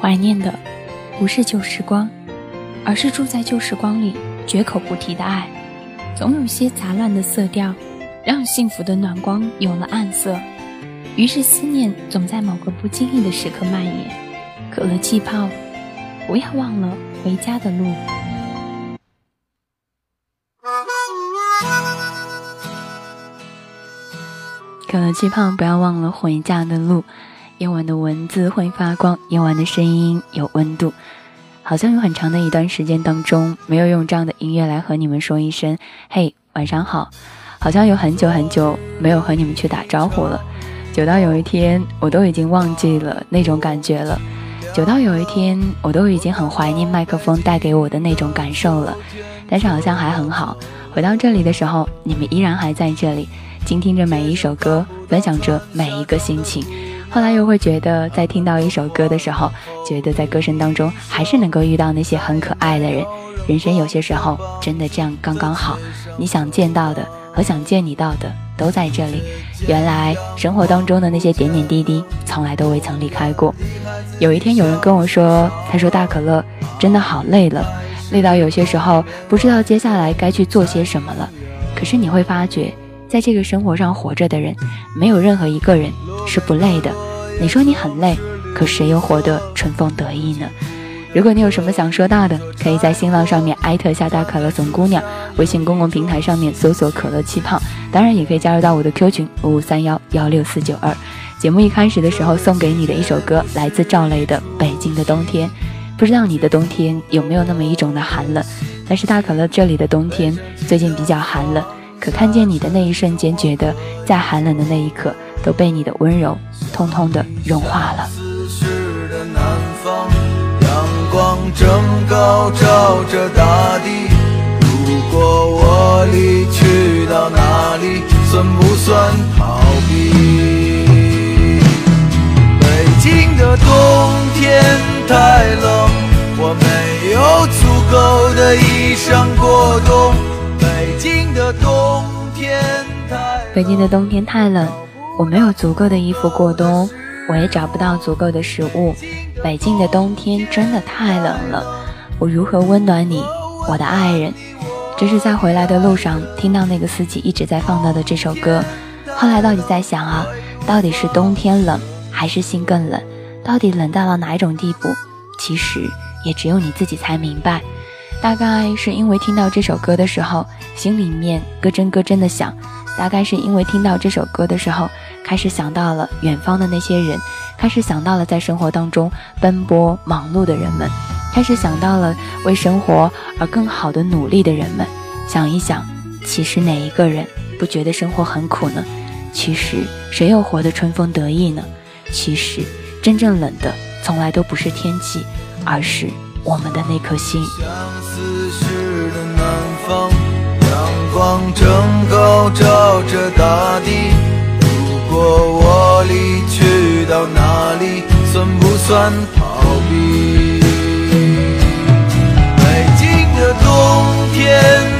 怀念的不是旧时光，而是住在旧时光里绝口不提的爱。总有些杂乱的色调，让幸福的暖光有了暗色。于是思念总在某个不经意的时刻蔓延。可乐气泡，不要忘了回家的路。可乐气泡，不要忘了回家的路。夜晚的文字会发光，夜晚的声音有温度。好像有很长的一段时间当中，没有用这样的音乐来和你们说一声“嘿，晚上好”。好像有很久很久没有和你们去打招呼了，久到有一天我都已经忘记了那种感觉了，久到有一天我都已经很怀念麦克风带给我的那种感受了。但是好像还很好，回到这里的时候，你们依然还在这里，倾听着每一首歌，分享着每一个心情。后来又会觉得，在听到一首歌的时候，觉得在歌声当中还是能够遇到那些很可爱的人。人生有些时候真的这样刚刚好，你想见到的和想见你到的都在这里。原来生活当中的那些点点滴滴，从来都未曾离开过。有一天有人跟我说，他说大可乐真的好累了，累到有些时候不知道接下来该去做些什么了。可是你会发觉，在这个生活上活着的人，没有任何一个人。是不累的，你说你很累，可谁又活得春风得意呢？如果你有什么想说到的，可以在新浪上面艾特下大可乐怂姑娘，微信公共平台上面搜索可乐气泡，当然也可以加入到我的 Q 群五五三幺幺六四九二。节目一开始的时候送给你的一首歌，来自赵雷的《北京的冬天》，不知道你的冬天有没有那么一种的寒冷？但是大可乐这里的冬天最近比较寒冷，可看见你的那一瞬间，觉得在寒冷的那一刻。都被你的温柔通通的融化了。阳光正高照着大地。如果我离去到哪里，算不算逃避？北京的冬天太冷，我没有足够的衣裳过冬。北京的冬天太……北京的冬天太冷。我没有足够的衣服过冬，我也找不到足够的食物。北京的冬天真的太冷了，我如何温暖你，我的爱人？这是在回来的路上听到那个司机一直在放到的这首歌。后来到底在想啊，到底是冬天冷，还是心更冷？到底冷到了哪一种地步？其实也只有你自己才明白。大概是因为听到这首歌的时候，心里面咯吱咯吱的响。大概是因为听到这首歌的时候，开始想到了远方的那些人，开始想到了在生活当中奔波忙碌的人们，开始想到了为生活而更好的努力的人们。想一想，其实哪一个人不觉得生活很苦呢？其实谁又活得春风得意呢？其实真正冷的从来都不是天气，而是我们的那颗心。相思时的南方，阳光正高照着大地。如果我离去到哪里，算不算逃避？北京的冬天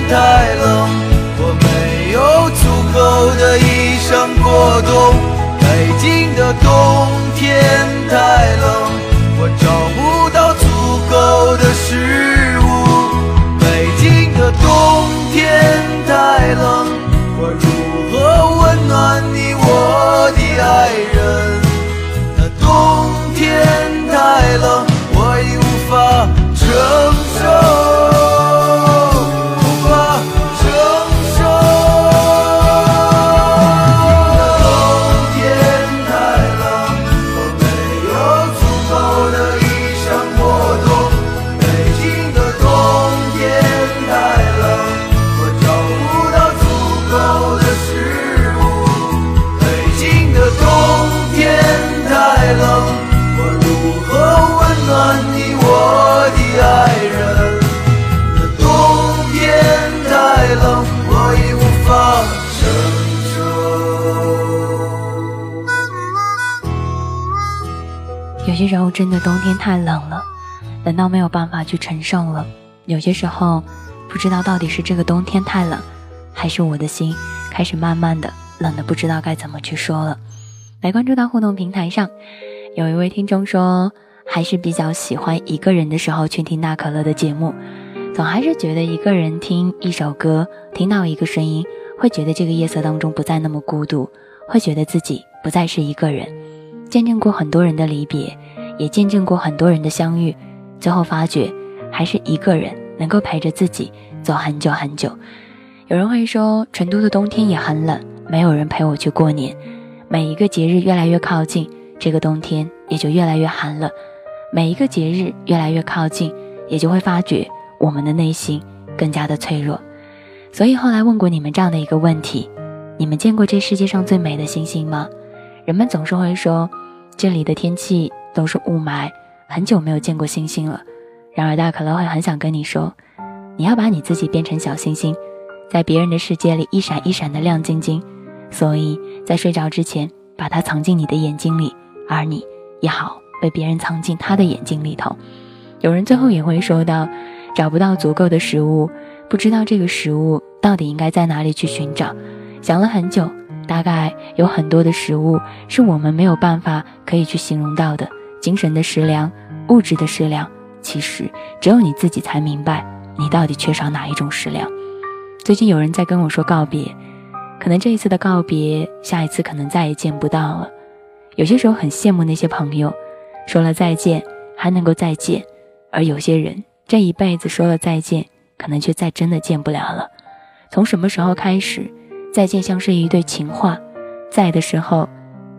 太冷，我没有足够的衣裳过冬。北京的冬天太真的冬天太冷了，冷到没有办法去承受了。有些时候不知道到底是这个冬天太冷，还是我的心开始慢慢的冷的不知道该怎么去说了。来关注到互动平台上，有一位听众说：“还是比较喜欢一个人的时候去听大可乐的节目，总还是觉得一个人听一首歌，听到一个声音，会觉得这个夜色当中不再那么孤独，会觉得自己不再是一个人。见证过很多人的离别，也见证过很多人的相遇，最后发觉还是一个人能够陪着自己走很久很久。有人会说，成都的冬天也很冷，没有人陪我去过年。每一个节日越来越靠近，这个冬天也就越来越寒冷。每一个节日越来越靠近，也就会发觉我们的内心更加的脆弱。所以后来问过你们这样的一个问题：你们见过这世界上最美的星星吗？人们总是会说，这里的天气都是雾霾，很久没有见过星星了。然而大可乐会很想跟你说，你要把你自己变成小星星，在别人的世界里一闪一闪的亮晶晶。所以在睡着之前，把它藏进你的眼睛里，而你也好被别人藏进他的眼睛里头。有人最后也会说到，找不到足够的食物，不知道这个食物到底应该在哪里去寻找，想了很久，大概有很多的食物是我们没有办法可以去形容到的，精神的食粮，物质的食粮，其实只有你自己才明白，你到底缺少哪一种食粮。最近有人在跟我说告别。可能这一次的告别，下一次可能再也见不到了。有些时候很羡慕那些朋友，说了再见还能够再见，而有些人这一辈子说了再见，可能却再真的见不了了。从什么时候开始，再见像是一对情话，在的时候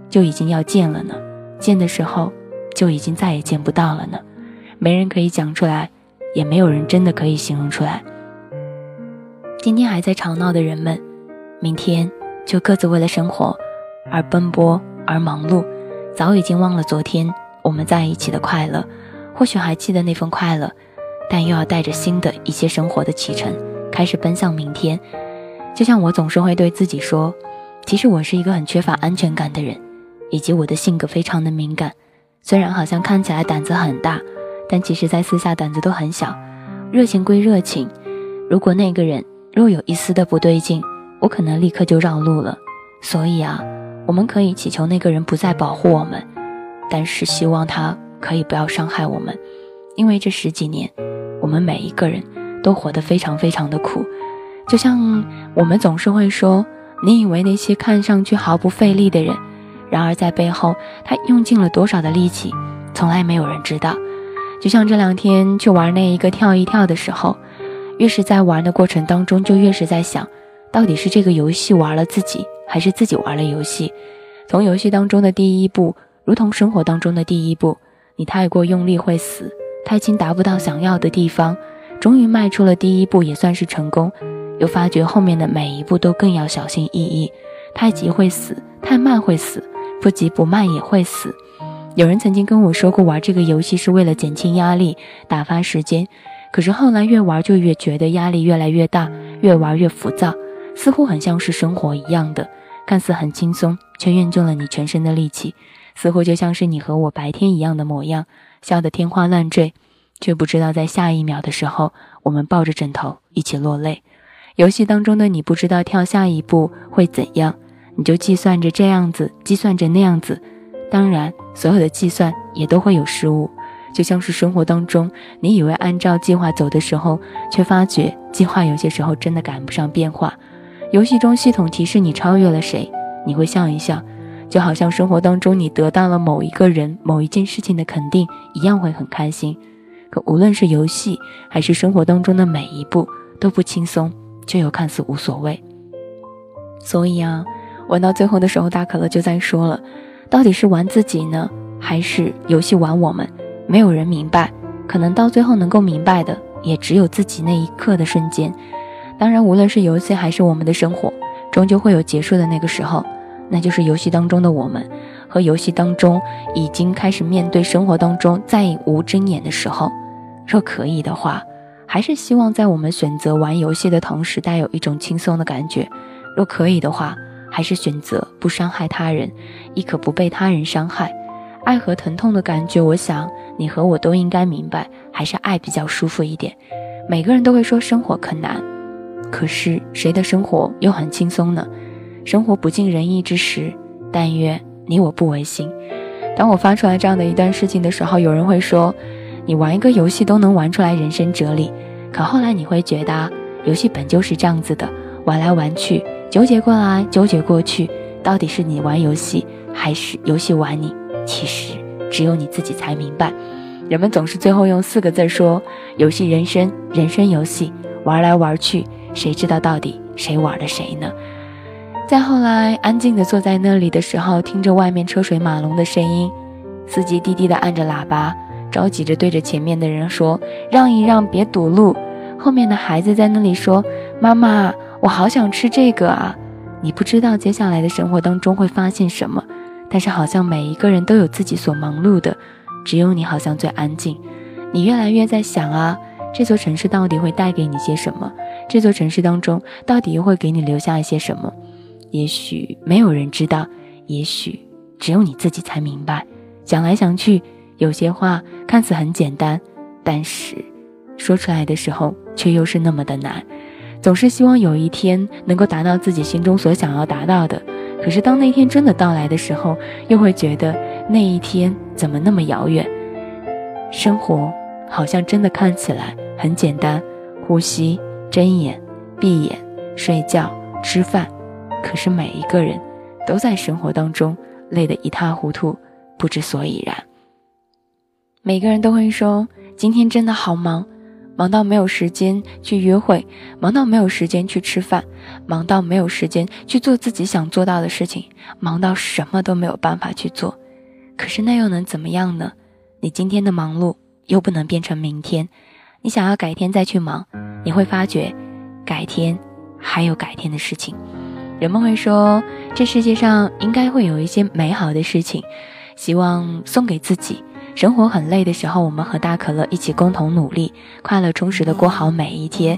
就已经要见了呢？见的时候就已经再也见不到了呢？没人可以讲出来，也没有人真的可以形容出来。今天还在吵闹的人们。明天就各自为了生活而奔波而忙碌，早已经忘了昨天我们在一起的快乐。或许还记得那份快乐，但又要带着新的一些生活的启程，开始奔向明天。就像我总是会对自己说，其实我是一个很缺乏安全感的人，以及我的性格非常的敏感。虽然好像看起来胆子很大，但其实在私下胆子都很小。热情归热情，如果那个人若有一丝的不对劲。我可能立刻就绕路了，所以啊，我们可以祈求那个人不再保护我们，但是希望他可以不要伤害我们，因为这十几年，我们每一个人都活得非常非常的苦。就像我们总是会说，你以为那些看上去毫不费力的人，然而在背后他用尽了多少的力气，从来没有人知道。就像这两天去玩那一个跳一跳的时候，越是在玩的过程当中，就越是在想。到底是这个游戏玩了自己，还是自己玩了游戏？从游戏当中的第一步，如同生活当中的第一步，你太过用力会死，太轻达不到想要的地方。终于迈出了第一步，也算是成功。又发觉后面的每一步都更要小心翼翼，太急会死，太慢会死，不急不慢也会死。有人曾经跟我说过，玩这个游戏是为了减轻压力，打发时间。可是后来越玩就越觉得压力越来越大，越玩越浮躁。似乎很像是生活一样的，看似很轻松，却用尽了你全身的力气。似乎就像是你和我白天一样的模样，笑得天花乱坠，却不知道在下一秒的时候，我们抱着枕头一起落泪。游戏当中的你不知道跳下一步会怎样，你就计算着这样子，计算着那样子。当然，所有的计算也都会有失误，就像是生活当中，你以为按照计划走的时候，却发觉计划有些时候真的赶不上变化。游戏中系统提示你超越了谁，你会笑一笑，就好像生活当中你得到了某一个人、某一件事情的肯定一样，会很开心。可无论是游戏还是生活当中的每一步都不轻松，却又看似无所谓。所以啊，玩到最后的时候，大可乐就在说了，到底是玩自己呢，还是游戏玩我们？没有人明白，可能到最后能够明白的，也只有自己那一刻的瞬间。当然，无论是游戏还是我们的生活，终究会有结束的那个时候，那就是游戏当中的我们和游戏当中已经开始面对生活当中再无睁眼的时候。若可以的话，还是希望在我们选择玩游戏的同时，带有一种轻松的感觉。若可以的话，还是选择不伤害他人，亦可不被他人伤害。爱和疼痛的感觉，我想你和我都应该明白，还是爱比较舒服一点。每个人都会说生活可难。可是谁的生活又很轻松呢？生活不尽人意之时，但愿你我不违心。当我发出来这样的一段事情的时候，有人会说，你玩一个游戏都能玩出来人生哲理。可后来你会觉得，游戏本就是这样子的，玩来玩去，纠结过来，纠结过去，到底是你玩游戏，还是游戏玩你？其实只有你自己才明白。人们总是最后用四个字说：游戏人生，人生游戏，玩来玩去，谁知道到底谁玩了谁呢？再后来，安静地坐在那里的时候，听着外面车水马龙的声音，司机滴滴地按着喇叭。着急着对着前面的人说：“让一让，别堵路。”后面的孩子在那里说：“妈妈，我好想吃这个啊！”你不知道接下来的生活当中会发现什么，但是好像每一个人都有自己所忙碌的，只有你好像最安静。你越来越在想啊，这座城市到底会带给你些什么？这座城市当中到底又会给你留下一些什么？也许没有人知道，也许只有你自己才明白。想来想去。有些话看似很简单，但是说出来的时候却又是那么的难。总是希望有一天能够达到自己心中所想要达到的，可是当那天真的到来的时候，又会觉得那一天怎么那么遥远？生活好像真的看起来很简单，呼吸、睁眼、闭眼、睡觉、吃饭，可是每一个人都在生活当中累得一塌糊涂，不知所以然。每个人都会说：“今天真的好忙，忙到没有时间去约会，忙到没有时间去吃饭，忙到没有时间去做自己想做到的事情，忙到什么都没有办法去做。可是那又能怎么样呢？你今天的忙碌又不能变成明天。你想要改天再去忙，你会发觉，改天还有改天的事情。人们会说，这世界上应该会有一些美好的事情，希望送给自己。”生活很累的时候，我们和大可乐一起共同努力，快乐充实的过好每一天。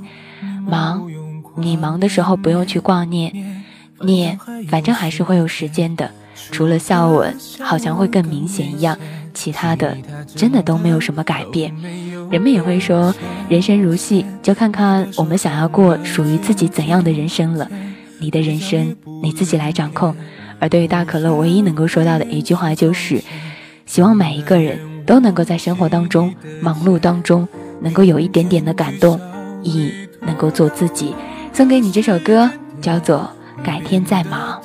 忙，你忙的时候不用去挂念，念，反正还是会有时间的。除了笑吻好像会更明显一样，其他的真的都没有什么改变。人们也会说，人生如戏，就看看我们想要过属于自己怎样的人生了。你的人生你自己来掌控。而对于大可乐，唯一能够说到的一句话就是，希望每一个人。都能够在生活当中、忙碌当中，能够有一点点的感动，亦能够做自己。送给你这首歌，叫做《改天再忙》。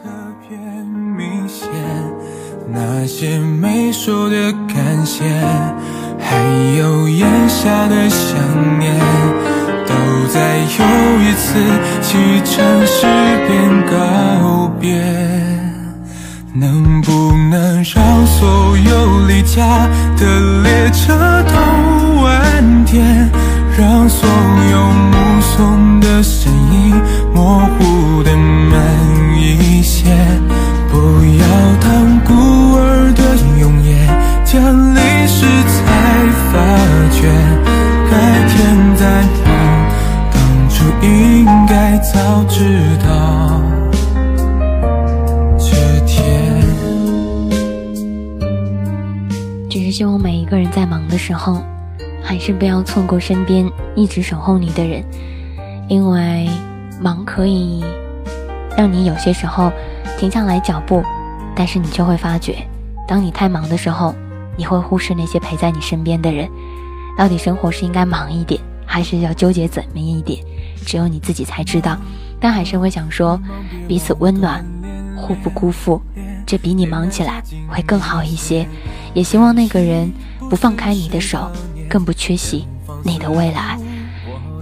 那些没说的感谢，还有咽下的想念，都在又一次启程时便告别。能不能让所有离家的列车都晚点，让所有目送的身影模糊的慢一些？不要当孤儿的永远，将离时才发觉，改天再忙，当初应该早知希望每一个人在忙的时候，还是不要错过身边一直守候你的人，因为忙可以让你有些时候停下来脚步，但是你就会发觉，当你太忙的时候，你会忽视那些陪在你身边的人。到底生活是应该忙一点，还是要纠结怎么一点？只有你自己才知道。但还是会想说，彼此温暖，互不辜负。这比你忙起来会更好一些，也希望那个人不放开你的手，更不缺席你的未来。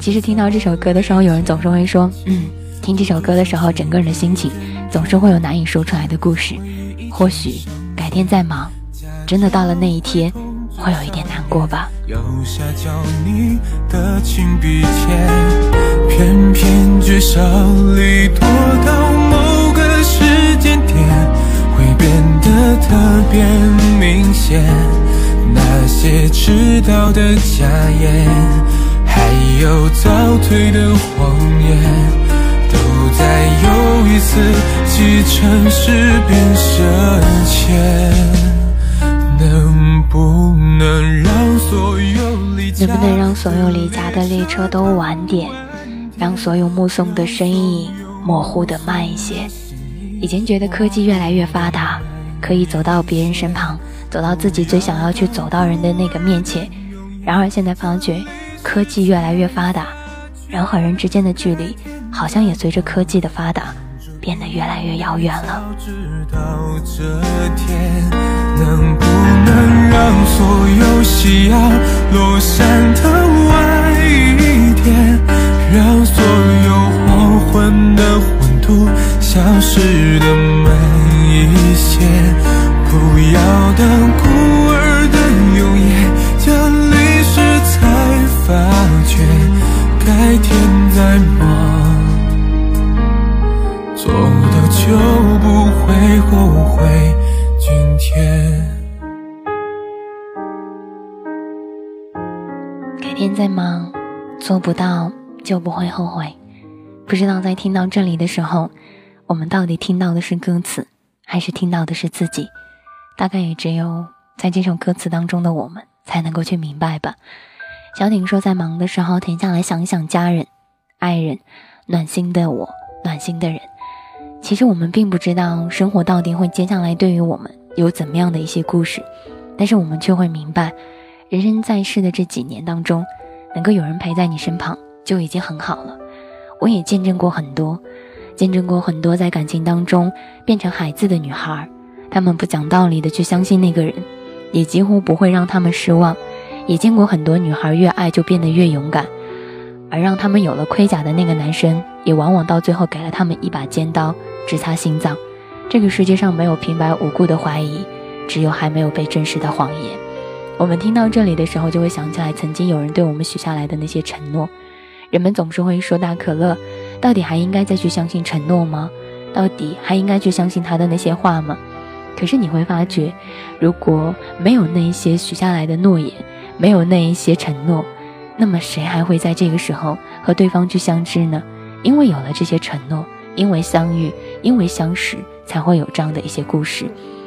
其实听到这首歌的时候，有人总是会说：“嗯，听这首歌的时候，整个人的心情总是会有难以说出来的故事。或许改天再忙，真的到了那一天，会有一点难过吧。”右下角你的亲笔签偏偏聚少离多到某个时间点会。变特别明显，那些迟到的假言，还有早退的谎言，都在又一次启程时变深浅。能不能让所有离家能不能让所有离家的列车都晚点，让所有目送的身影模糊的慢一些？以前觉得科技越来越发达。可以走到别人身旁，走到自己最想要去走到人的那个面前。然而现在发觉，科技越来越发达，人和人之间的距离，好像也随着科技的发达，变得越来越遥远了。能不能让所有夕阳落山的晚一点，让所有黄昏的混沌消失的慢一些，不要等孤儿的永夜降临时才发觉，改天再忙，做的就不会后悔。今天，改天再忙，做不到就不会后悔。不知道在听到这里的时候，我们到底听到的是歌词，还是听到的是自己？大概也只有在这首歌词当中的我们，才能够去明白吧。小婷说，在忙的时候停下来想一想家人、爱人、暖心的我、暖心的人。其实我们并不知道生活到底会接下来对于我们有怎么样的一些故事，但是我们却会明白，人生在世的这几年当中，能够有人陪在你身旁就已经很好了。我也见证过很多，见证过很多在感情当中变成孩子的女孩，她们不讲道理的去相信那个人，也几乎不会让他们失望。也见过很多女孩越爱就变得越勇敢，而让他们有了盔甲的那个男生，也往往到最后给了他们一把尖刀。直插心脏。这个世界上没有平白无故的怀疑，只有还没有被证实的谎言。我们听到这里的时候，就会想起来曾经有人对我们许下来的那些承诺。人们总是会说：“大可乐，到底还应该再去相信承诺吗？到底还应该去相信他的那些话吗？”可是你会发觉，如果没有那一些许下来的诺言，没有那一些承诺，那么谁还会在这个时候和对方去相知呢？因为有了这些承诺。因为相遇，因为相识，才会有这样的一些故事。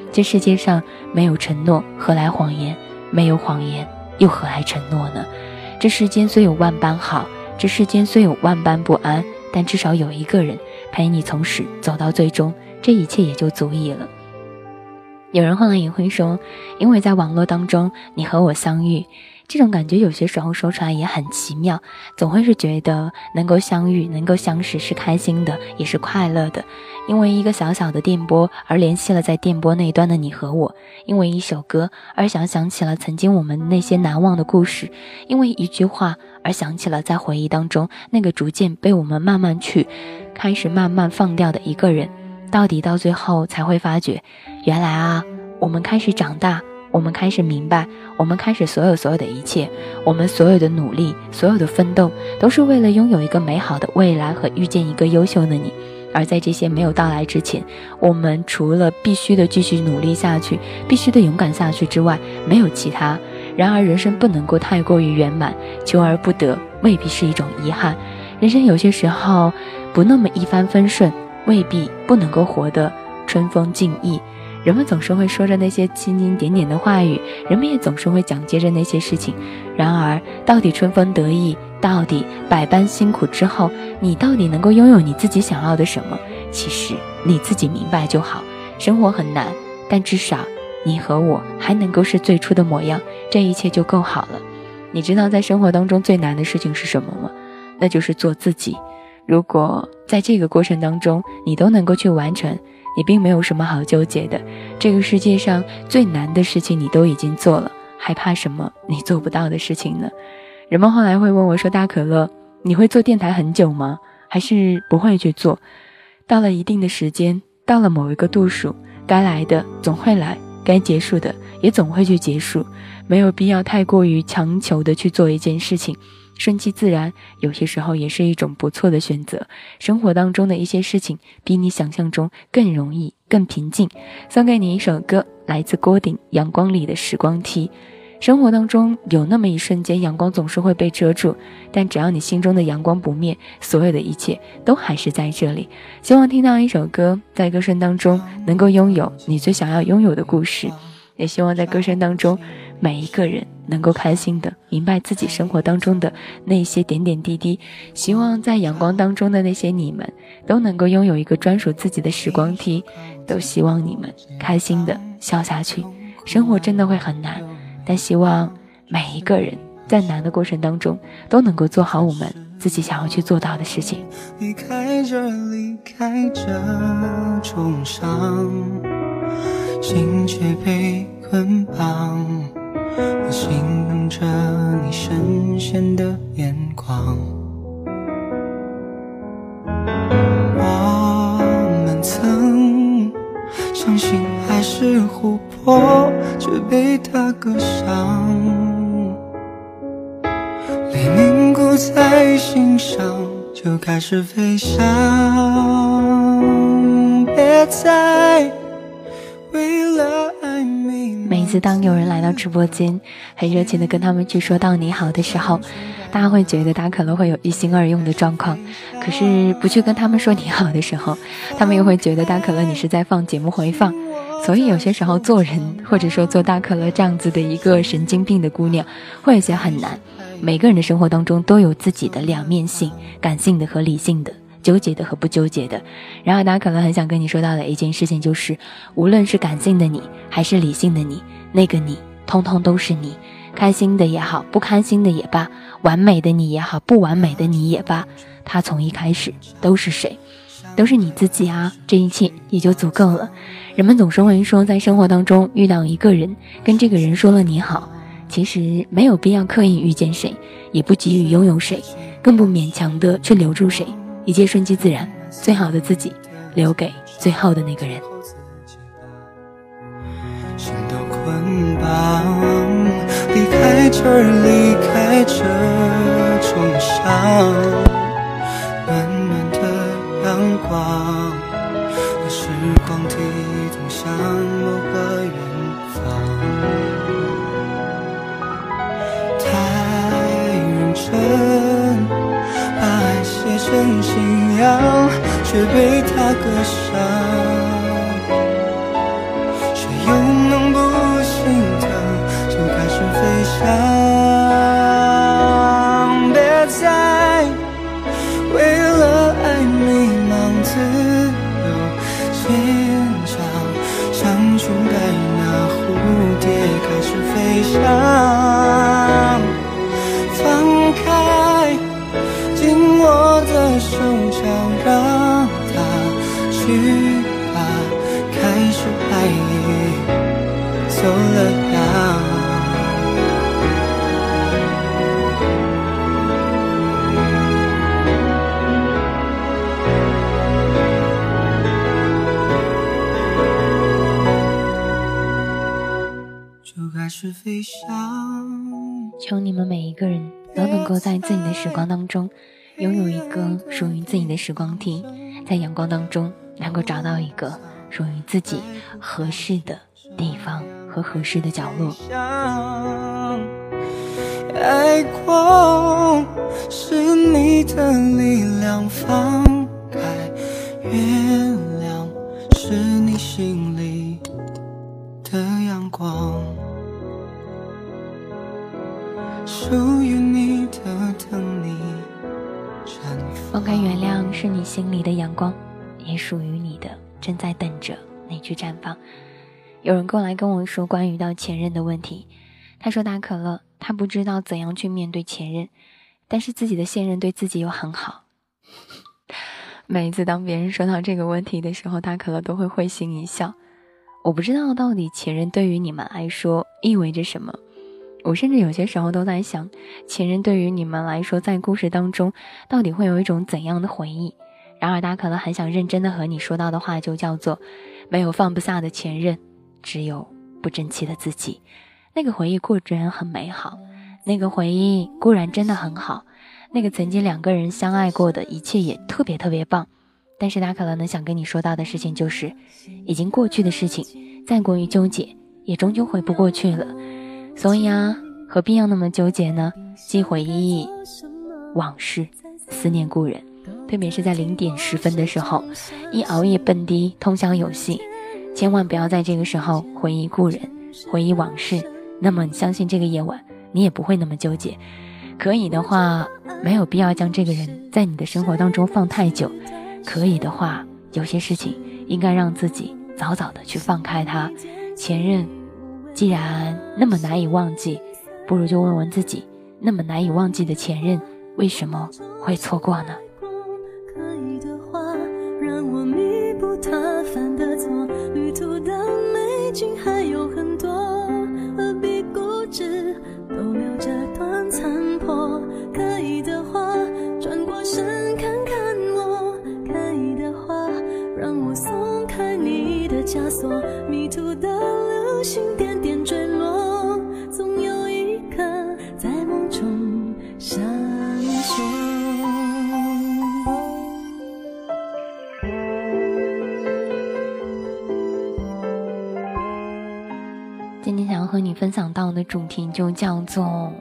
这世界上没有承诺，何来谎言？没有谎言，又何来承诺呢？这世间虽有万般好，这世间虽有万般不安，但至少有一个人陪你从始走到最终，这一切也就足以了。有人后来也会说，因为在网络当中，你和我相遇。这种感觉有些时候说出来也很奇妙，总会是觉得能够相遇、能够相识是开心的，也是快乐的。因为一个小小的电波而联系了在电波那一端的你和我；因为一首歌而想想起了曾经我们那些难忘的故事；因为一句话而想起了在回忆当中那个逐渐被我们慢慢去开始慢慢放掉的一个人。到底到最后才会发觉，原来啊，我们开始长大。我们开始明白，我们开始所有所有的一切，我们所有的努力，所有的奋斗，都是为了拥有一个美好的未来和遇见一个优秀的你。而在这些没有到来之前，我们除了必须的继续努力下去，必须的勇敢下去之外，没有其他。然而，人生不能够太过于圆满，求而不得未必是一种遗憾。人生有些时候不那么一帆风顺，未必不能够活得春风尽意。人们总是会说着那些蜻蜓点点的话语，人们也总是会讲接着那些事情。然而，到底春风得意，到底百般辛苦之后，你到底能够拥有你自己想要的什么？其实你自己明白就好。生活很难，但至少你和我还能够是最初的模样，这一切就够好了。你知道在生活当中最难的事情是什么吗？那就是做自己。如果在这个过程当中你都能够去完成。你并没有什么好纠结的，这个世界上最难的事情你都已经做了，还怕什么你做不到的事情呢？人们后来会问我说：“大可乐，你会做电台很久吗？还是不会去做？到了一定的时间，到了某一个度数，该来的总会来，该结束的也总会去结束，没有必要太过于强求的去做一件事情。”顺其自然，有些时候也是一种不错的选择。生活当中的一些事情，比你想象中更容易、更平静。送给你一首歌，来自郭顶《阳光里的时光梯》。生活当中有那么一瞬间，阳光总是会被遮住，但只要你心中的阳光不灭，所有的一切都还是在这里。希望听到一首歌，在歌声当中能够拥有你最想要拥有的故事，也希望在歌声当中。每一个人能够开心的明白自己生活当中的那些点点滴滴，希望在阳光当中的那些你们都能够拥有一个专属自己的时光梯，都希望你们开心的笑下去。生活真的会很难，但希望每一个人在难的过程当中都能够做好我们自己想要去做到的事情。离开这，离开这重伤，心却被捆绑。我心等着你深陷的眼光。我。却被他割伤，泪凝固在心上，就开始飞翔。别再为了爱每次当有人来到直播间，很热情的跟他们去说到你好的时候，大家会觉得他可能会有一心二用的状况。可是不去跟他们说你好的时候，他们又会觉得大可乐你是在放节目回放。所以有些时候做人，或者说做大可乐这样子的一个神经病的姑娘，会有些很难。每个人的生活当中都有自己的两面性，感性的和理性的，纠结的和不纠结的。然而大可乐很想跟你说到的一件事情就是，无论是感性的你，还是理性的你，那个你，通通都是你。开心的也好，不开心的也罢，完美的你也好，不完美的你也罢，他从一开始都是谁？都是你自己啊，这一切也就足够了。人们总是会说，在生活当中遇到一个人，跟这个人说了你好，其实没有必要刻意遇见谁，也不急于拥有谁，更不勉强的去留住谁，一切顺其自然，最好的自己留给最后的那个人。心都捆绑，离开这，离开这重伤。光，那时光机通向某个远方。太认真，把爱写成信仰，却被他割伤。求你们每一个人都能够在自己的时光当中，拥有一个属于自己的时光梯，在阳光当中能够找到一个属于自己合适的地方和合适的角落。爱过是你的力量，放开月亮是你心里的阳光。属于你的等你绽放开原谅是你心里的阳光，也属于你的正在等着你去绽放。有人过来跟我说关于到前任的问题，他说大可乐他不知道怎样去面对前任，但是自己的现任对自己又很好。每一次当别人说到这个问题的时候，大可乐都会会心一笑。我不知道到底前任对于你们来说意味着什么。我甚至有些时候都在想，前任对于你们来说，在故事当中到底会有一种怎样的回忆？然而，他可能很想认真的和你说到的话，就叫做：没有放不下的前任，只有不争气的自己。那个回忆固然很美好，那个回忆固然真的很好，那个曾经两个人相爱过的一切也特别特别棒。但是，他可能想跟你说到的事情就是，已经过去的事情，再过于纠结，也终究回不过去了。所以啊，何必要那么纠结呢？既回忆往事，思念故人，特别是在零点十分的时候，一熬夜蹦迪通宵游戏，千万不要在这个时候回忆故人，回忆往事。那么，你相信这个夜晚，你也不会那么纠结。可以的话，没有必要将这个人在你的生活当中放太久。可以的话，有些事情应该让自己早早的去放开它。前任既然那么难以忘记，不如就问问自己，那么难以忘记的前任为什么会错过呢？可以的话，让我弥补他犯的错。旅途的美景还有很多，何必固执？都留这段残破。可以的话，转过身看看我。可以的话，让我松开你的枷锁。迷途的我。今天想要和你分享到的主题就叫做：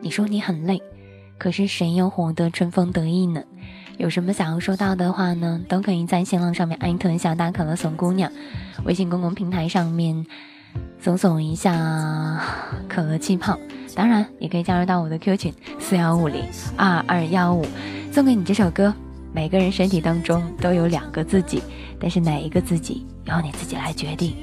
你说你很累，可是谁又活得春风得意呢？有什么想要说到的话呢？都可以在新浪上面艾特小大可乐怂姑娘，微信公共平台上面搜索一下可乐气泡，当然也可以加入到我的 Q 群四幺五零二二幺五，送给你这首歌。每个人身体当中都有两个自己，但是哪一个自己由你自己来决定。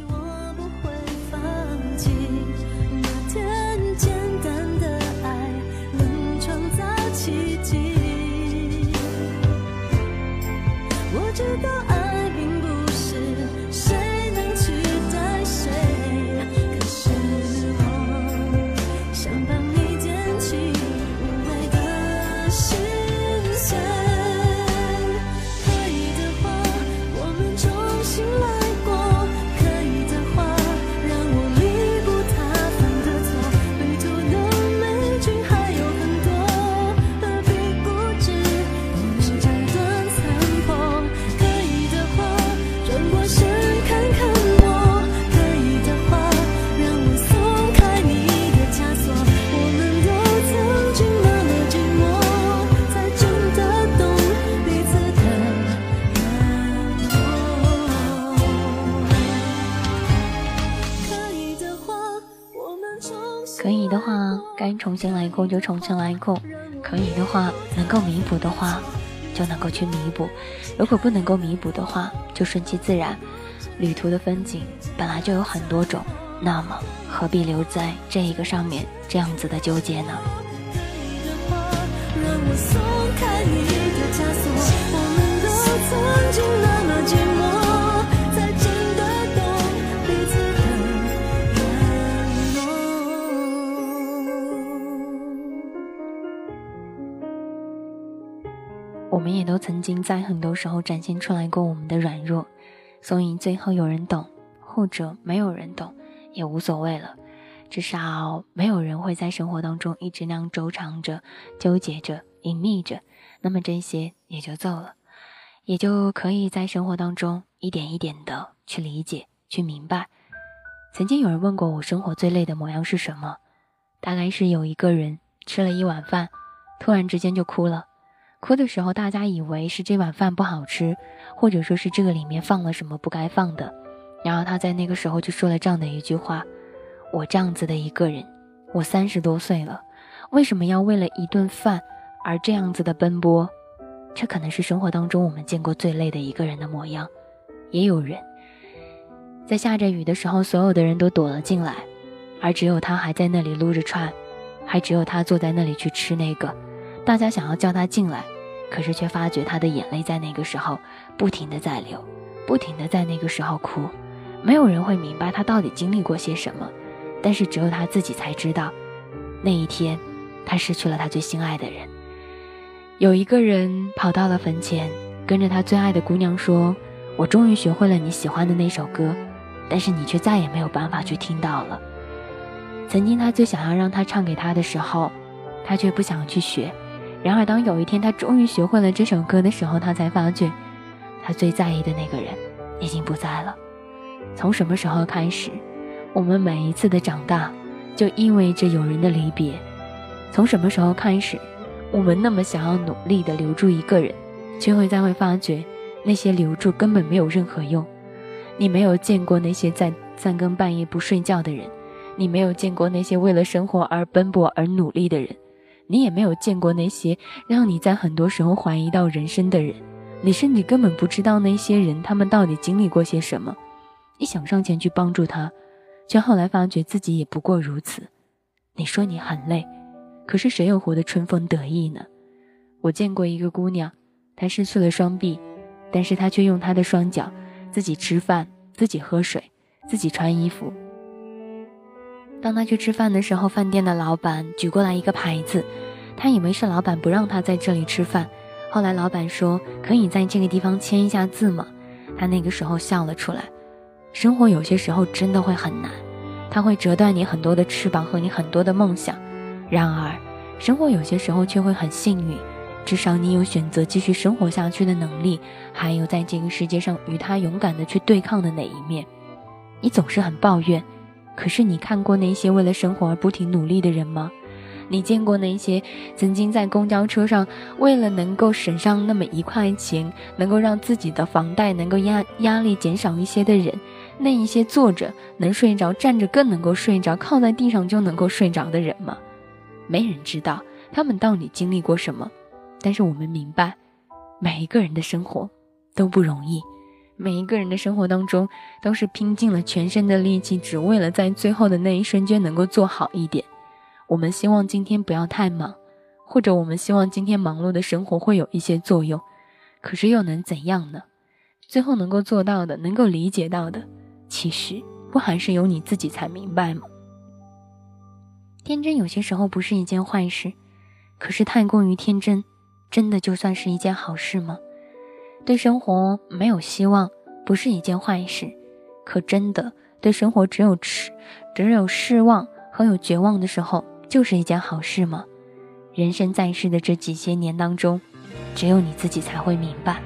就重新来过，可以的话，能够弥补的话，就能够去弥补；如果不能够弥补的话，就顺其自然。旅途的风景本来就有很多种，那么何必留在这一个上面这样子的纠结呢？我们也都曾经在很多时候展现出来过我们的软弱，所以最后有人懂，或者没有人懂，也无所谓了。至少没有人会在生活当中一直那样周长着、纠结着、隐秘着，那么这些也就够了，也就可以在生活当中一点一点的去理解、去明白。曾经有人问过我，生活最累的模样是什么？大概是有一个人吃了一碗饭，突然之间就哭了。哭的时候，大家以为是这碗饭不好吃，或者说是这个里面放了什么不该放的。然后他在那个时候就说了这样的一句话：“我这样子的一个人，我三十多岁了，为什么要为了一顿饭而这样子的奔波？这可能是生活当中我们见过最累的一个人的模样。也有人在下着雨的时候，所有的人都躲了进来，而只有他还在那里撸着串，还只有他坐在那里去吃那个。”大家想要叫他进来，可是却发觉他的眼泪在那个时候不停的在流，不停的在那个时候哭。没有人会明白他到底经历过些什么，但是只有他自己才知道，那一天他失去了他最心爱的人。有一个人跑到了坟前，跟着他最爱的姑娘说：“我终于学会了你喜欢的那首歌，但是你却再也没有办法去听到了。曾经他最想要让他唱给他的时候，他却不想去学。”然而，当有一天他终于学会了这首歌的时候，他才发觉，他最在意的那个人已经不在了。从什么时候开始，我们每一次的长大，就意味着有人的离别？从什么时候开始，我们那么想要努力的留住一个人，却会再会发觉，那些留住根本没有任何用。你没有见过那些在三更半夜不睡觉的人，你没有见过那些为了生活而奔波而努力的人。你也没有见过那些让你在很多时候怀疑到人生的人，你甚至根本不知道那些人他们到底经历过些什么。你想上前去帮助他，却后来发觉自己也不过如此。你说你很累，可是谁又活得春风得意呢？我见过一个姑娘，她失去了双臂，但是她却用她的双脚自己吃饭、自己喝水、自己穿衣服。当他去吃饭的时候，饭店的老板举过来一个牌子，他以为是老板不让他在这里吃饭。后来老板说：“可以在这个地方签一下字吗？”他那个时候笑了出来。生活有些时候真的会很难，它会折断你很多的翅膀和你很多的梦想。然而，生活有些时候却会很幸运。至少你有选择继续生活下去的能力，还有在这个世界上与他勇敢的去对抗的那一面。你总是很抱怨，可是你看过那些为了生活而不停努力的人吗？你见过那些曾经在公交车上为了能够省上那么一块钱，能够让自己的房贷能够压压力减少一些的人，那一些坐着能睡着，站着更能够睡着，靠在地上就能够睡着的人吗？没人知道他们到底经历过什么。但是我们明白，每一个人的生活都不容易，每一个人的生活当中都是拼尽了全身的力气，只为了在最后的那一瞬间能够做好一点。我们希望今天不要太忙，或者我们希望今天忙碌的生活会有一些作用，可是又能怎样呢？最后能够做到的，能够理解到的，其实不还是由你自己才明白吗？天真有些时候不是一件坏事，可是太过于天真。真的就算是一件好事吗？对生活没有希望不是一件坏事，可真的对生活只有痴只有失望和有绝望的时候，就是一件好事吗？人生在世的这几些年当中，只有你自己才会明白。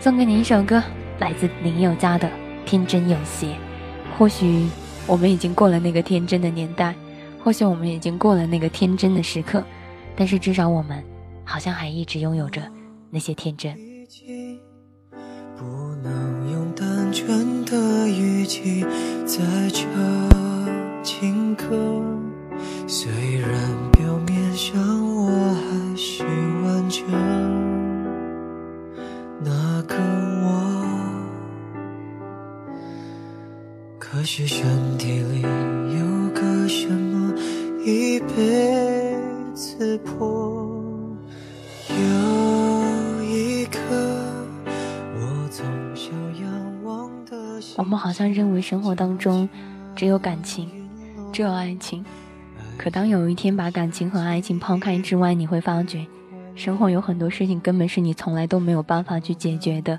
送给你一首歌，来自林宥嘉的《天真有邪》。或许我们已经过了那个天真的年代，或许我们已经过了那个天真的时刻，但是至少我们。好像还一直拥有着那些天真不能用单纯的语气在这情歌虽然表面上我还是完整那个我可是身体里有个什么一辈子破我们好像认为生活当中只有感情，只有爱情。可当有一天把感情和爱情抛开之外，你会发觉，生活有很多事情根本是你从来都没有办法去解决的。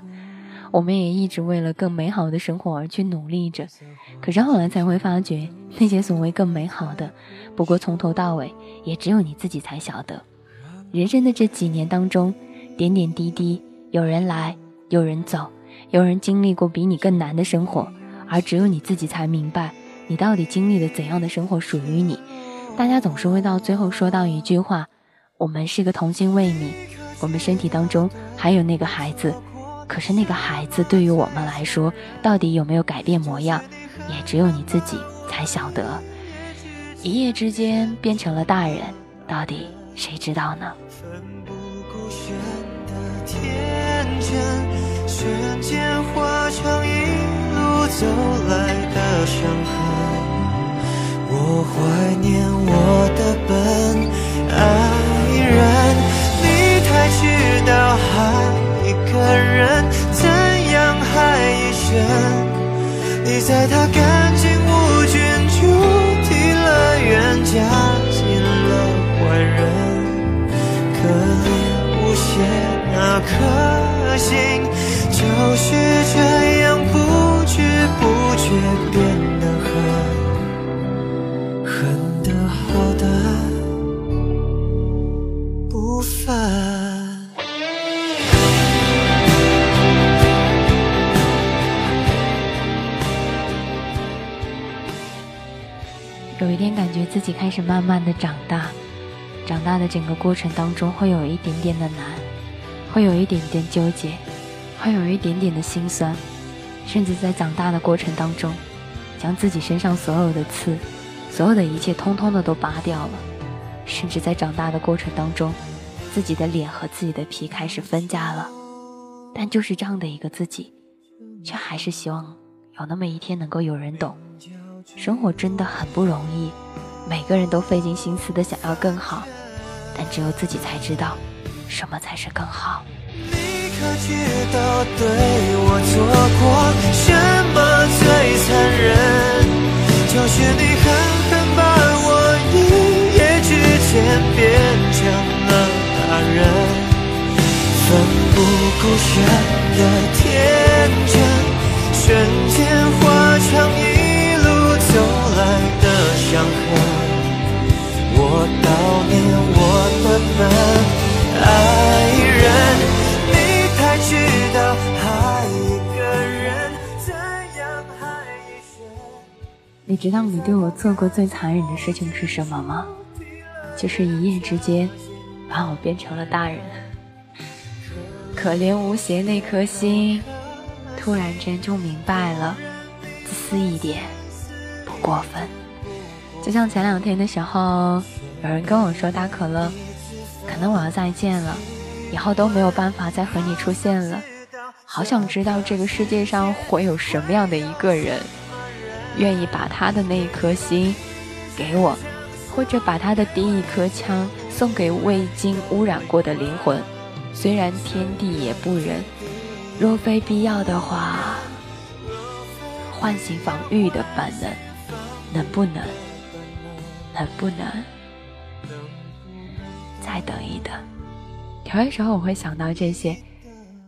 我们也一直为了更美好的生活而去努力着，可是后来才会发觉，那些所谓更美好的，不过从头到尾也只有你自己才晓得。人生的这几年当中，点点滴滴，有人来，有人走。有人经历过比你更难的生活，而只有你自己才明白，你到底经历了怎样的生活属于你。大家总是会到最后说到一句话：我们是个童心未泯，我们身体当中还有那个孩子。可是那个孩子对于我们来说，到底有没有改变模样，也只有你自己才晓得。一夜之间变成了大人，到底谁知道呢？瞬间化成一路走来的伤痕。我怀念我的笨爱人，你太知道爱一个人怎样害一生。你在他干净无菌注定了冤，加进了坏人，可怜无邪那颗心。就是这样不知不觉变得狠，狠的好的不分。有一天感觉自己开始慢慢的长大，长大的整个过程当中会有一点点的难，会有一点点纠结。会有一点点的心酸，甚至在长大的过程当中，将自己身上所有的刺，所有的一切通通的都拔掉了，甚至在长大的过程当中，自己的脸和自己的皮开始分家了。但就是这样的一个自己，却还是希望有那么一天能够有人懂，生活真的很不容易，每个人都费尽心思的想要更好，但只有自己才知道，什么才是更好。可知道对我做过什么最残忍？就是你狠狠把我一夜之间变成了大人，奋不顾身的天真，瞬间化成一路走来的伤痕。我悼念我的门，爱人，你知道你对我做过最残忍的事情是什么吗？就是一夜之间把我变成了大人。可怜无邪那颗心，突然间就明白了，自私一点不过分。就像前两天的时候，有人跟我说：“大可乐，可能我要再见了，以后都没有办法再和你出现了。好想知道这个世界上会有什么样的一个人，愿意把他的那一颗心给我，或者把他的第一颗枪送给未经污染过的灵魂。虽然天地也不仁，若非必要的话，唤醒防御的本能，能不能？能不能再等一等？有的时候我会想到这些，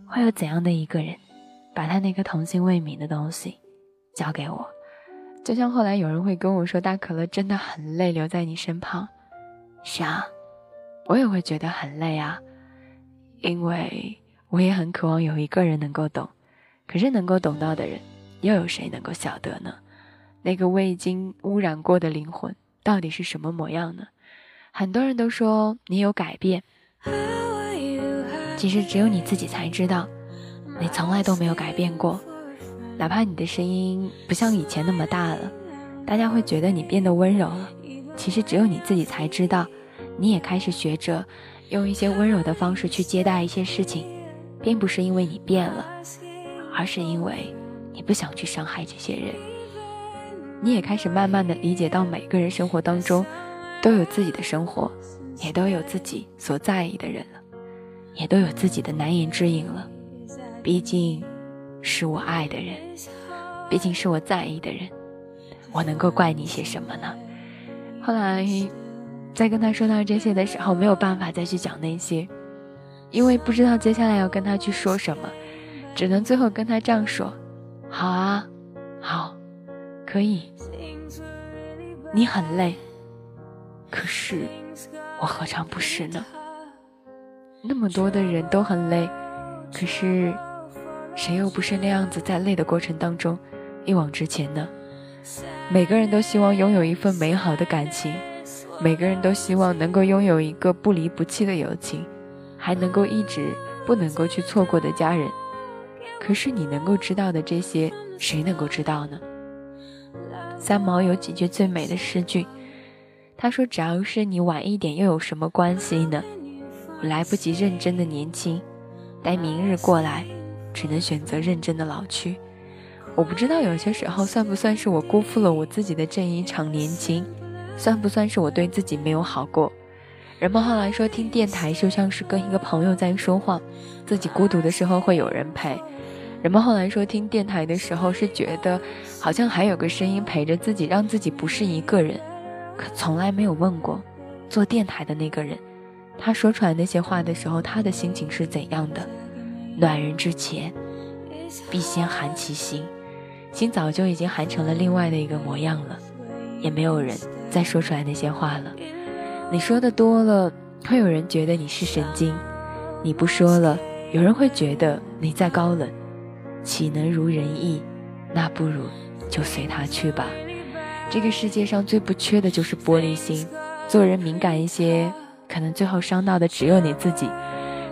会有怎样的一个人，把他那颗童心未泯的东西交给我？就像后来有人会跟我说：“大可乐真的很累，留在你身旁。”是啊，我也会觉得很累啊，因为我也很渴望有一个人能够懂。可是能够懂到的人，又有谁能够晓得呢？那个未经污染过的灵魂。到底是什么模样呢？很多人都说你有改变，其实只有你自己才知道，你从来都没有改变过。哪怕你的声音不像以前那么大了，大家会觉得你变得温柔了，其实只有你自己才知道，你也开始学着用一些温柔的方式去接待一些事情，并不是因为你变了，而是因为你不想去伤害这些人。你也开始慢慢的理解到，每个人生活当中都有自己的生活，也都有自己所在意的人了，也都有自己的难言之隐了。毕竟，是我爱的人，毕竟是我在意的人，我能够怪你些什么呢？后来，在跟他说到这些的时候，没有办法再去讲那些，因为不知道接下来要跟他去说什么，只能最后跟他这样说：好啊，好。可以，你很累，可是我何尝不是呢？那么多的人都很累，可是谁又不是那样子在累的过程当中一往直前呢？每个人都希望拥有一份美好的感情，每个人都希望能够拥有一个不离不弃的友情，还能够一直不能够去错过的家人。可是你能够知道的这些，谁能够知道呢？三毛有几句最美的诗句，他说：“只要是你晚一点，又有什么关系呢？我来不及认真的年轻，待明日过来，只能选择认真的老去。我不知道有些时候算不算是我辜负了我自己的这一场年轻，算不算是我对自己没有好过？人们后来说听电台就像是跟一个朋友在说话，自己孤独的时候会有人陪。”人们后来说，听电台的时候是觉得好像还有个声音陪着自己，让自己不是一个人。可从来没有问过做电台的那个人，他说出来那些话的时候，他的心情是怎样的？暖人之前，必先寒其心，心早就已经寒成了另外的一个模样了，也没有人再说出来那些话了。你说的多了，会有人觉得你是神经；你不说了，有人会觉得你在高冷。岂能如人意？那不如就随他去吧。这个世界上最不缺的就是玻璃心。做人敏感一些，可能最后伤到的只有你自己。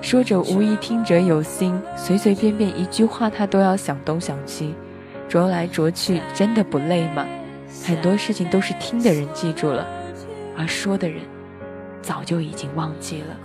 说者无意，听者有心。随随便便一句话，他都要想东想西，啄来啄去，真的不累吗？很多事情都是听的人记住了，而说的人早就已经忘记了。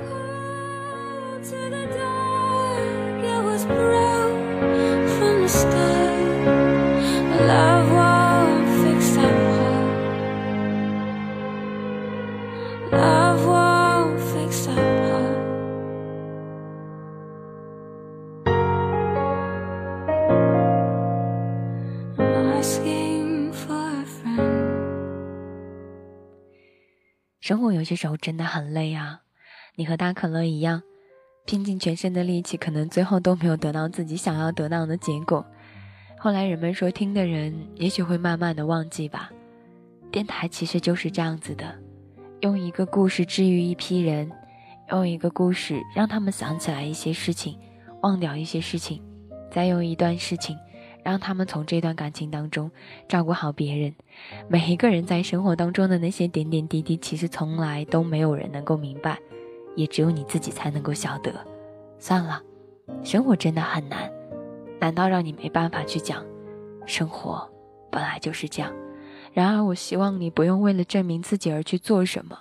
生活有些时候真的很累啊！你和大可乐一样，拼尽全身的力气，可能最后都没有得到自己想要得到的结果。后来人们说，听的人也许会慢慢的忘记吧。电台其实就是这样子的，用一个故事治愈一批人，用一个故事让他们想起来一些事情，忘掉一些事情，再用一段事情。让他们从这段感情当中照顾好别人。每一个人在生活当中的那些点点滴滴，其实从来都没有人能够明白，也只有你自己才能够晓得。算了，生活真的很难，难道让你没办法去讲？生活本来就是这样。然而，我希望你不用为了证明自己而去做什么，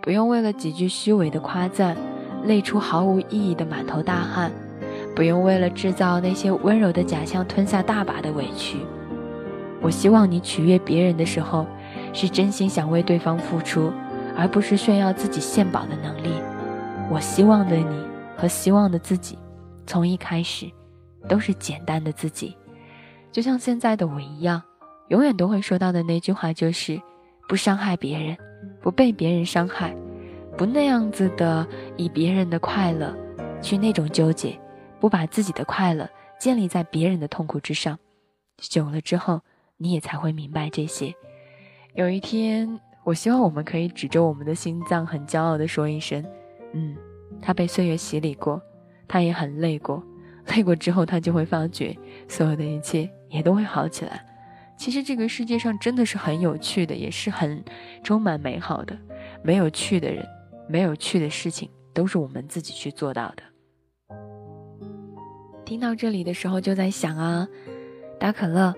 不用为了几句虚伪的夸赞，累出毫无意义的满头大汗。不用为了制造那些温柔的假象吞下大把的委屈。我希望你取悦别人的时候，是真心想为对方付出，而不是炫耀自己献宝的能力。我希望的你和希望的自己，从一开始都是简单的自己，就像现在的我一样，永远都会说到的那句话就是：不伤害别人，不被别人伤害，不那样子的以别人的快乐去那种纠结。不把自己的快乐建立在别人的痛苦之上，久了之后，你也才会明白这些。有一天，我希望我们可以指着我们的心脏，很骄傲地说一声：“嗯，他被岁月洗礼过，他也很累过，累过之后，他就会发觉，所有的一切也都会好起来。其实这个世界上真的是很有趣的，也是很充满美好的。没有趣的人，没有趣的事情，都是我们自己去做到的。”听到这里的时候，就在想啊，大可乐，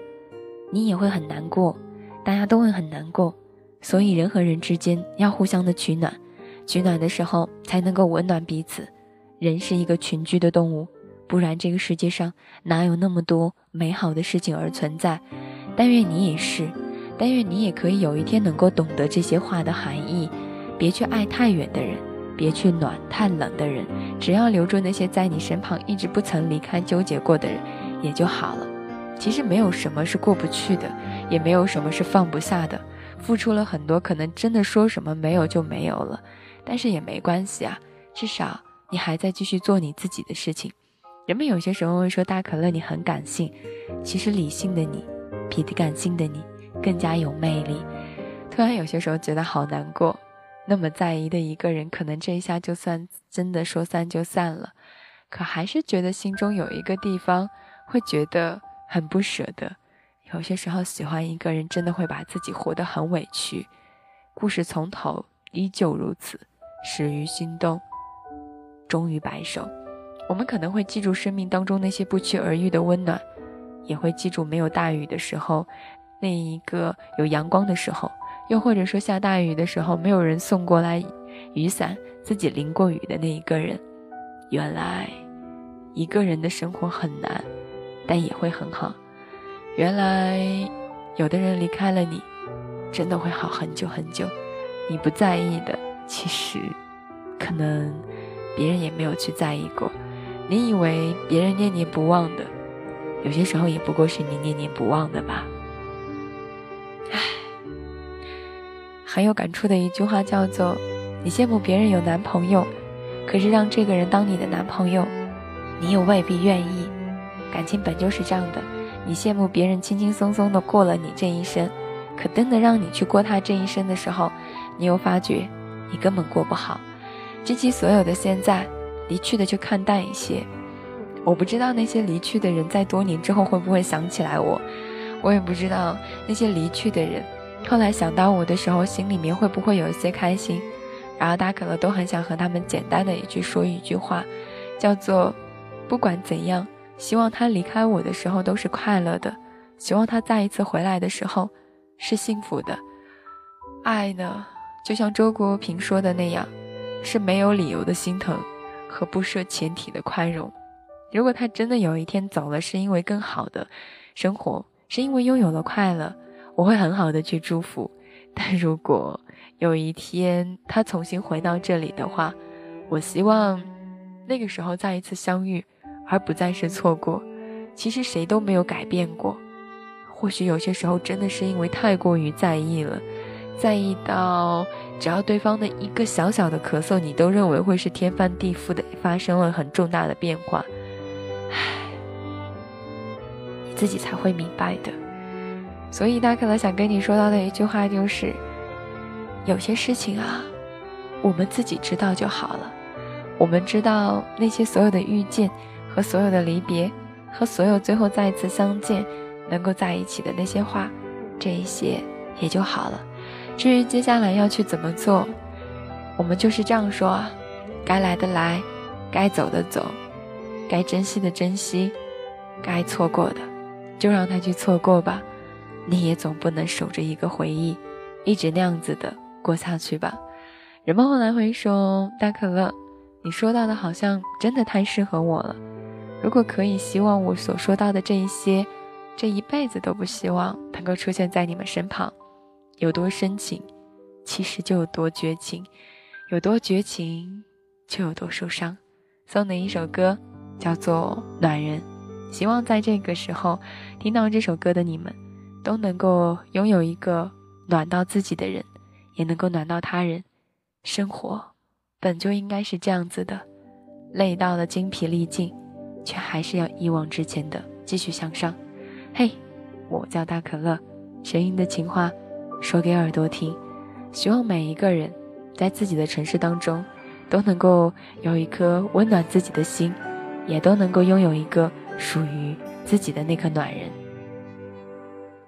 你也会很难过，大家都会很难过，所以人和人之间要互相的取暖，取暖的时候才能够温暖彼此。人是一个群居的动物，不然这个世界上哪有那么多美好的事情而存在？但愿你也是，但愿你也可以有一天能够懂得这些话的含义，别去爱太远的人。别去暖太冷的人，只要留住那些在你身旁一直不曾离开、纠结过的人，也就好了。其实没有什么是过不去的，也没有什么是放不下的。付出了很多，可能真的说什么没有就没有了，但是也没关系啊，至少你还在继续做你自己的事情。人们有些时候会说大可乐你很感性，其实理性的你比感性的你更加有魅力。突然有些时候觉得好难过。那么在意的一个人，可能这一下就算真的说散就散了，可还是觉得心中有一个地方会觉得很不舍得。有些时候喜欢一个人，真的会把自己活得很委屈。故事从头依旧如此，始于心动，终于白首。我们可能会记住生命当中那些不期而遇的温暖，也会记住没有大雨的时候，那一个有阳光的时候。又或者说下大雨的时候，没有人送过来雨伞，自己淋过雨的那一个人。原来，一个人的生活很难，但也会很好。原来，有的人离开了你，真的会好很久很久。你不在意的，其实，可能别人也没有去在意过。你以为别人念念不忘的，有些时候也不过是你念念不忘的吧。很有感触的一句话叫做：“你羡慕别人有男朋友，可是让这个人当你的男朋友，你又未必愿意。感情本就是这样的，你羡慕别人轻轻松松的过了你这一生，可真的让你去过他这一生的时候，你又发觉你根本过不好。珍惜所有的现在，离去的就看淡一些。我不知道那些离去的人在多年之后会不会想起来我，我也不知道那些离去的人。”后来想到我的时候，心里面会不会有一些开心？然后大家可能都很想和他们简单的一句说一句话，叫做：不管怎样，希望他离开我的时候都是快乐的，希望他再一次回来的时候是幸福的。爱呢，就像周国平说的那样，是没有理由的心疼和不设前提的宽容。如果他真的有一天走了，是因为更好的生活，是因为拥有了快乐。我会很好的去祝福，但如果有一天他重新回到这里的话，我希望那个时候再一次相遇，而不再是错过。其实谁都没有改变过，或许有些时候真的是因为太过于在意了，在意到只要对方的一个小小的咳嗽，你都认为会是天翻地覆的，发生了很重大的变化。唉，你自己才会明白的。所以大可乐想跟你说到的一句话就是：有些事情啊，我们自己知道就好了。我们知道那些所有的遇见和所有的离别。和所有最后再一次相见，能够在一起的那些话，这一些也就好了。至于接下来要去怎么做，我们就是这样说啊：该来的来，该走的走，该珍惜的珍惜，该错过的就让他去错过吧。你也总不能守着一个回忆，一直那样子的过下去吧。人们后来会说：“大可乐，你说到的好像真的太适合我了。”如果可以，希望我所说到的这一些，这一辈子都不希望能够出现在你们身旁。有多深情，其实就有多绝情；有多绝情，就有多受伤。送的一首歌叫做《暖人》，希望在这个时候听到这首歌的你们，都能够拥有一个暖到自己的人，也能够暖到他人。生活本就应该是这样子的，累到了精疲力尽。却还是要一往直前的继续向上。嘿，我叫大可乐，声音的情话说给耳朵听。希望每一个人在自己的城市当中都能够有一颗温暖自己的心，也都能够拥有一个属于自己的那颗暖人。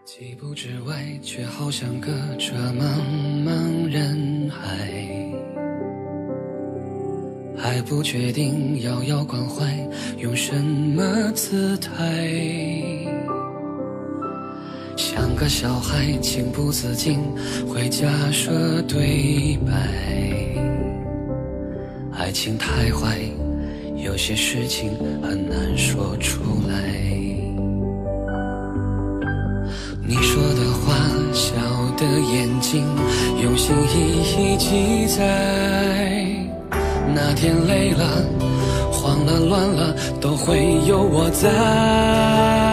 几步之外，却好像隔着茫茫人海。还不确定遥遥关怀用什么姿态，像个小孩情不自禁会假设对白。爱情太坏，有些事情很难说出来。你说的话，笑的眼睛，用心一一记载。那天累了，慌了，乱了，都会有我在。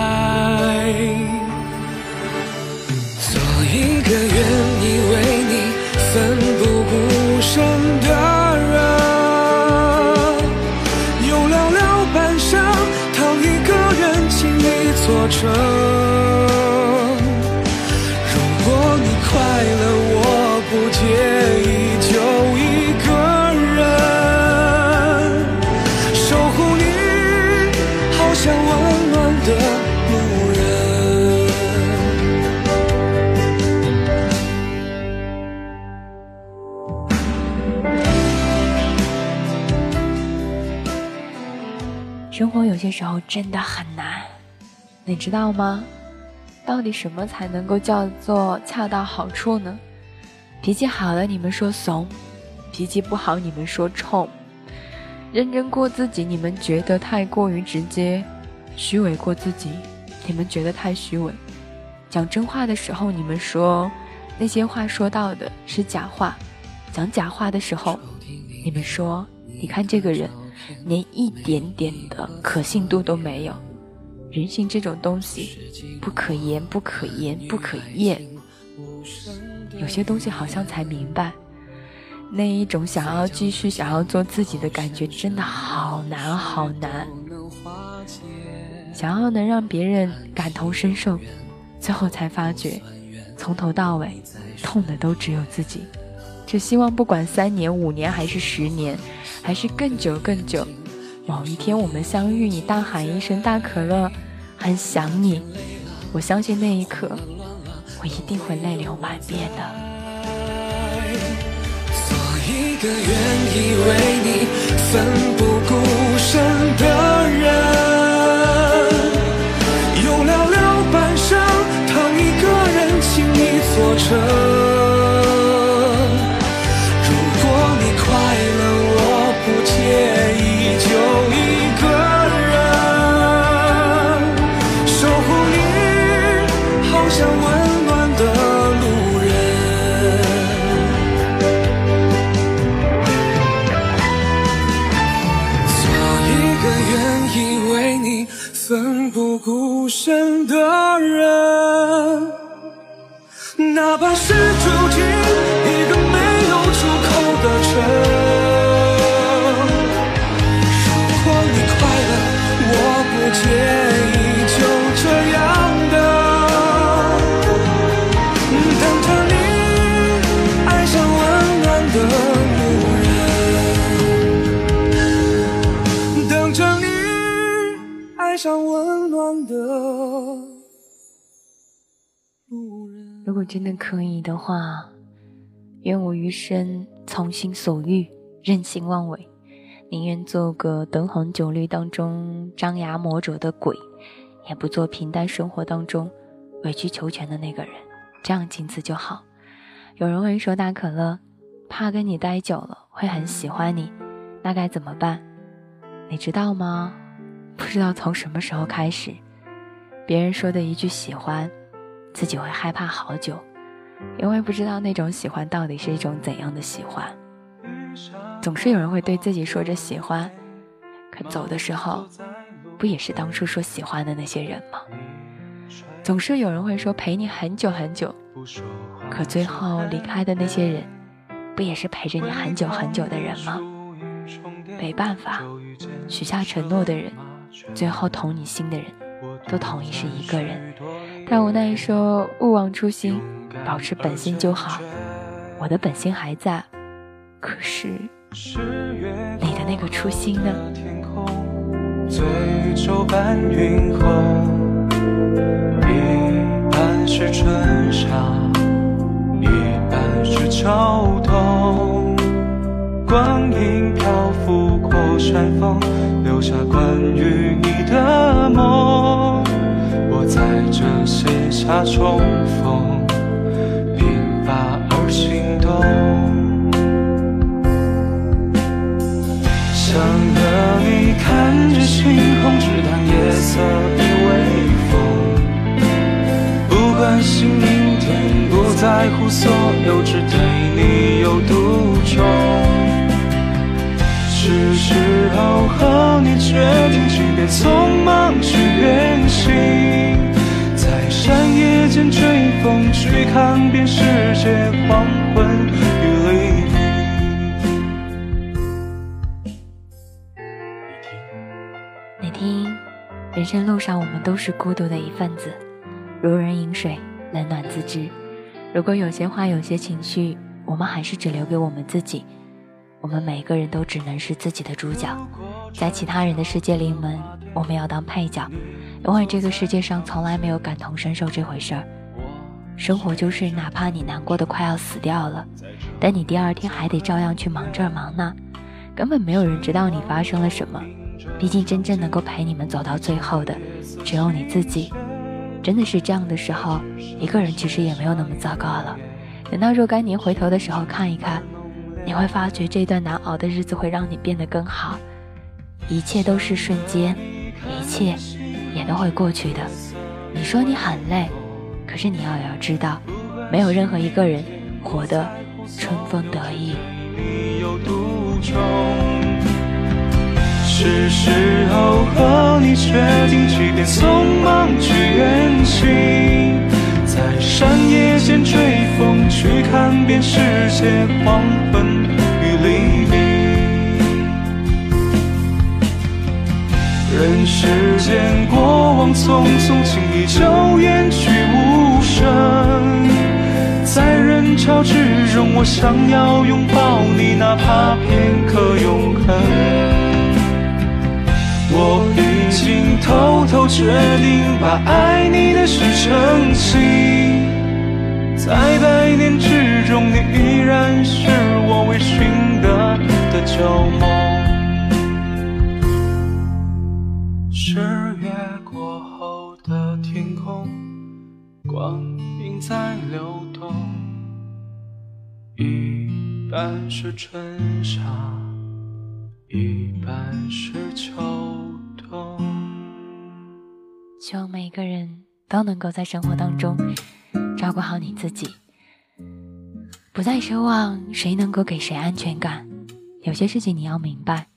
些时候真的很难，你知道吗？到底什么才能够叫做恰到好处呢？脾气好了，你们说怂；脾气不好，你们说冲；认真过自己，你们觉得太过于直接；虚伪过自己，你们觉得太虚伪；讲真话的时候，你们说那些话说到的是假话；讲假话的时候，你们说你看这个人。连一点点的可信度都没有，人性这种东西不可言、不可言、不可言。有些东西好像才明白，那一种想要继续、想要做自己的感觉真的好难、好难。想要能让别人感同身受，最后才发觉，从头到尾痛的都只有自己。只希望不管三年、五年还是十年。还是更久更久，某一天我们相遇，你大喊一声“大可乐”，很想你。我相信那一刻，我一定会泪流满面的。做一个愿意为你奋不顾身的人，用寥寥半生，疼一个人，轻易做成。果真的可以的话，愿我余生从心所欲，任性妄为，宁愿做个灯红酒绿当中张牙磨爪的鬼，也不做平淡生活当中委曲求全的那个人。这样仅此就好。有人会说大可乐，怕跟你待久了会很喜欢你，那该怎么办？你知道吗？不知道从什么时候开始，别人说的一句喜欢，自己会害怕好久，因为不知道那种喜欢到底是一种怎样的喜欢。总是有人会对自己说着喜欢，可走的时候，不也是当初说喜欢的那些人吗？总是有人会说陪你很久很久，可最后离开的那些人，不也是陪着你很久很久的人吗？没办法，许下承诺的人。最后同你心的人，都同意是一个人。但无奈说勿忘初心，保持本心就好。我的本心还在，可是你的那个初心呢？醉酒伴云红，一半是春夏，一半是秋冬。光阴漂浮过山峰。留下关于你的梦，写下重逢，平发而心动。想和你看着星空，只谈夜色依微风。不关心明天，不在乎所有，只对你有独钟。是时候和你决定，即便匆忙去远行，山野间吹风，去看遍世界黄昏与黎明。你听，人生路上，我们都是孤独的一份子，如人饮水，冷暖自知。如果有些话，有些情绪，我们还是只留给我们自己。我们每个人都只能是自己的主角，在其他人的世界里我们，我们要当配角，因为这个世界上从来没有感同身受这回事儿。生活就是，哪怕你难过的快要死掉了，但你第二天还得照样去忙这忙那，根本没有人知道你发生了什么。毕竟真正能够陪你们走到最后的，只有你自己。真的是这样的时候，一个人其实也没有那么糟糕了。等到若干年回头的时候，看一看。你会发觉这段难熬的日子会让你变得更好，一切都是瞬间，一切也都会过去的。你说你很累，可是你要要知道，没有任何一个人活得春风得意。是时候和你决定，即便匆忙去远行。在山野间追风，去看遍世界黄昏人世间过往匆匆，轻易就远去无声。在人潮之中，我想要拥抱你，哪怕片刻永恒。我已经偷偷决定，把爱你的事澄清。在百年之中，你依然是我未寻得的旧梦。十月过后的天空，光阴在流动，一半是春夏，一半是秋冬。希望每个人都能够在生活当中照顾好你自己，不再奢望谁能够给谁安全感。有些事情你要明白，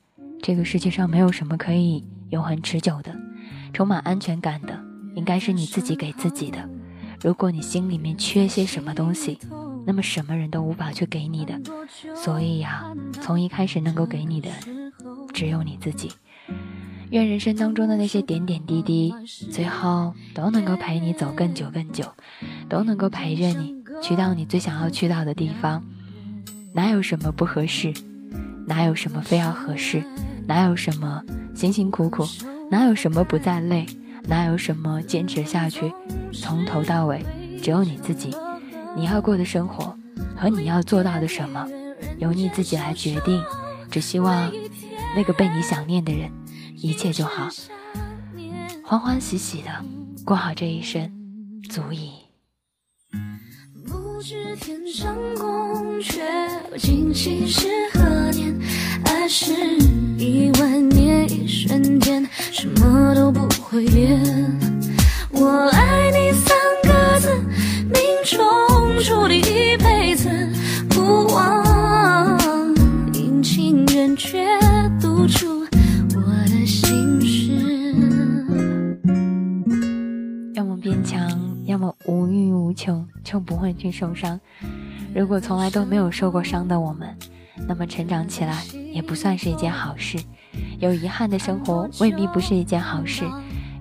这个世界上没有什么可以永恒持久的，充满安全感的应该是你自己给自己的。如果你心里面缺些什么东西，那么什么人都无法去给你的。所以呀，从一开始能够给你的只有你自己。愿人生当中的那些点点滴滴，最后都能够陪你走更久更久，都能够陪着你去到你最想要去到的地方。哪有什么不合适？哪有什么非要合适？哪有什么辛辛苦苦？哪有什么不再累？哪有什么坚持下去？从头到尾，只有你自己。你要过的生活和你要做到的什么，由你自己来决定。只希望那个被你想念的人，一切就好，欢欢喜喜的过好这一生，足矣。不知天上宫阙，今夕是何年？爱是一万年，瞬间，什么都不会变。我爱你三个字，命中注定一辈子不忘，阴晴圆缺读出我的心事。要么变强，要么无欲无求，就不会去受伤。如果从来都没有受过伤的我们。那么成长起来也不算是一件好事，有遗憾的生活未必不是一件好事，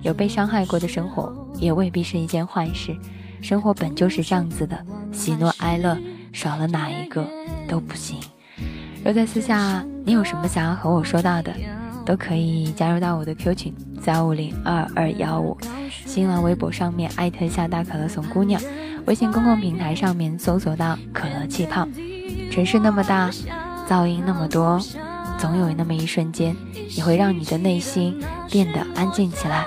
有被伤害过的生活也未必是一件坏事。生活本就是这样子的，喜怒哀乐少了哪一个都不行。若在私下你有什么想要和我说到的，都可以加入到我的 Q 群三五零二二幺五，新浪微博上面艾特一下大可乐怂姑娘，微信公共平台上面搜索到可乐气泡。城市那么大。噪音那么多，总有那么一瞬间，也会让你的内心变得安静起来，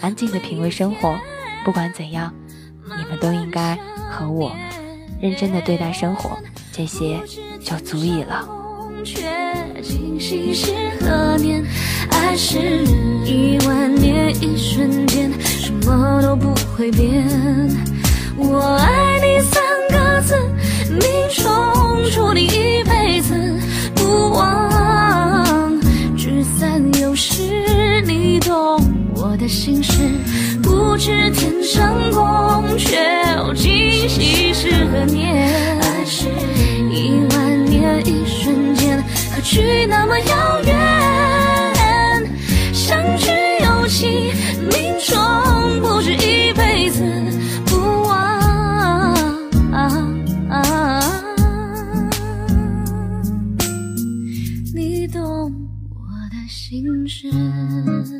安静的品味生活。不管怎样，你们都应该和我认真的对待生活，这些就足以了。爱是一万年，一瞬间，什么都不会变。我爱你三个字，命中注定一辈子。不忘，是，你懂我的心事。不知天上宫阙，今夕是何年？爱是一万年，一瞬间，何去那么遥远？相聚有期，命中不止一辈子。心事。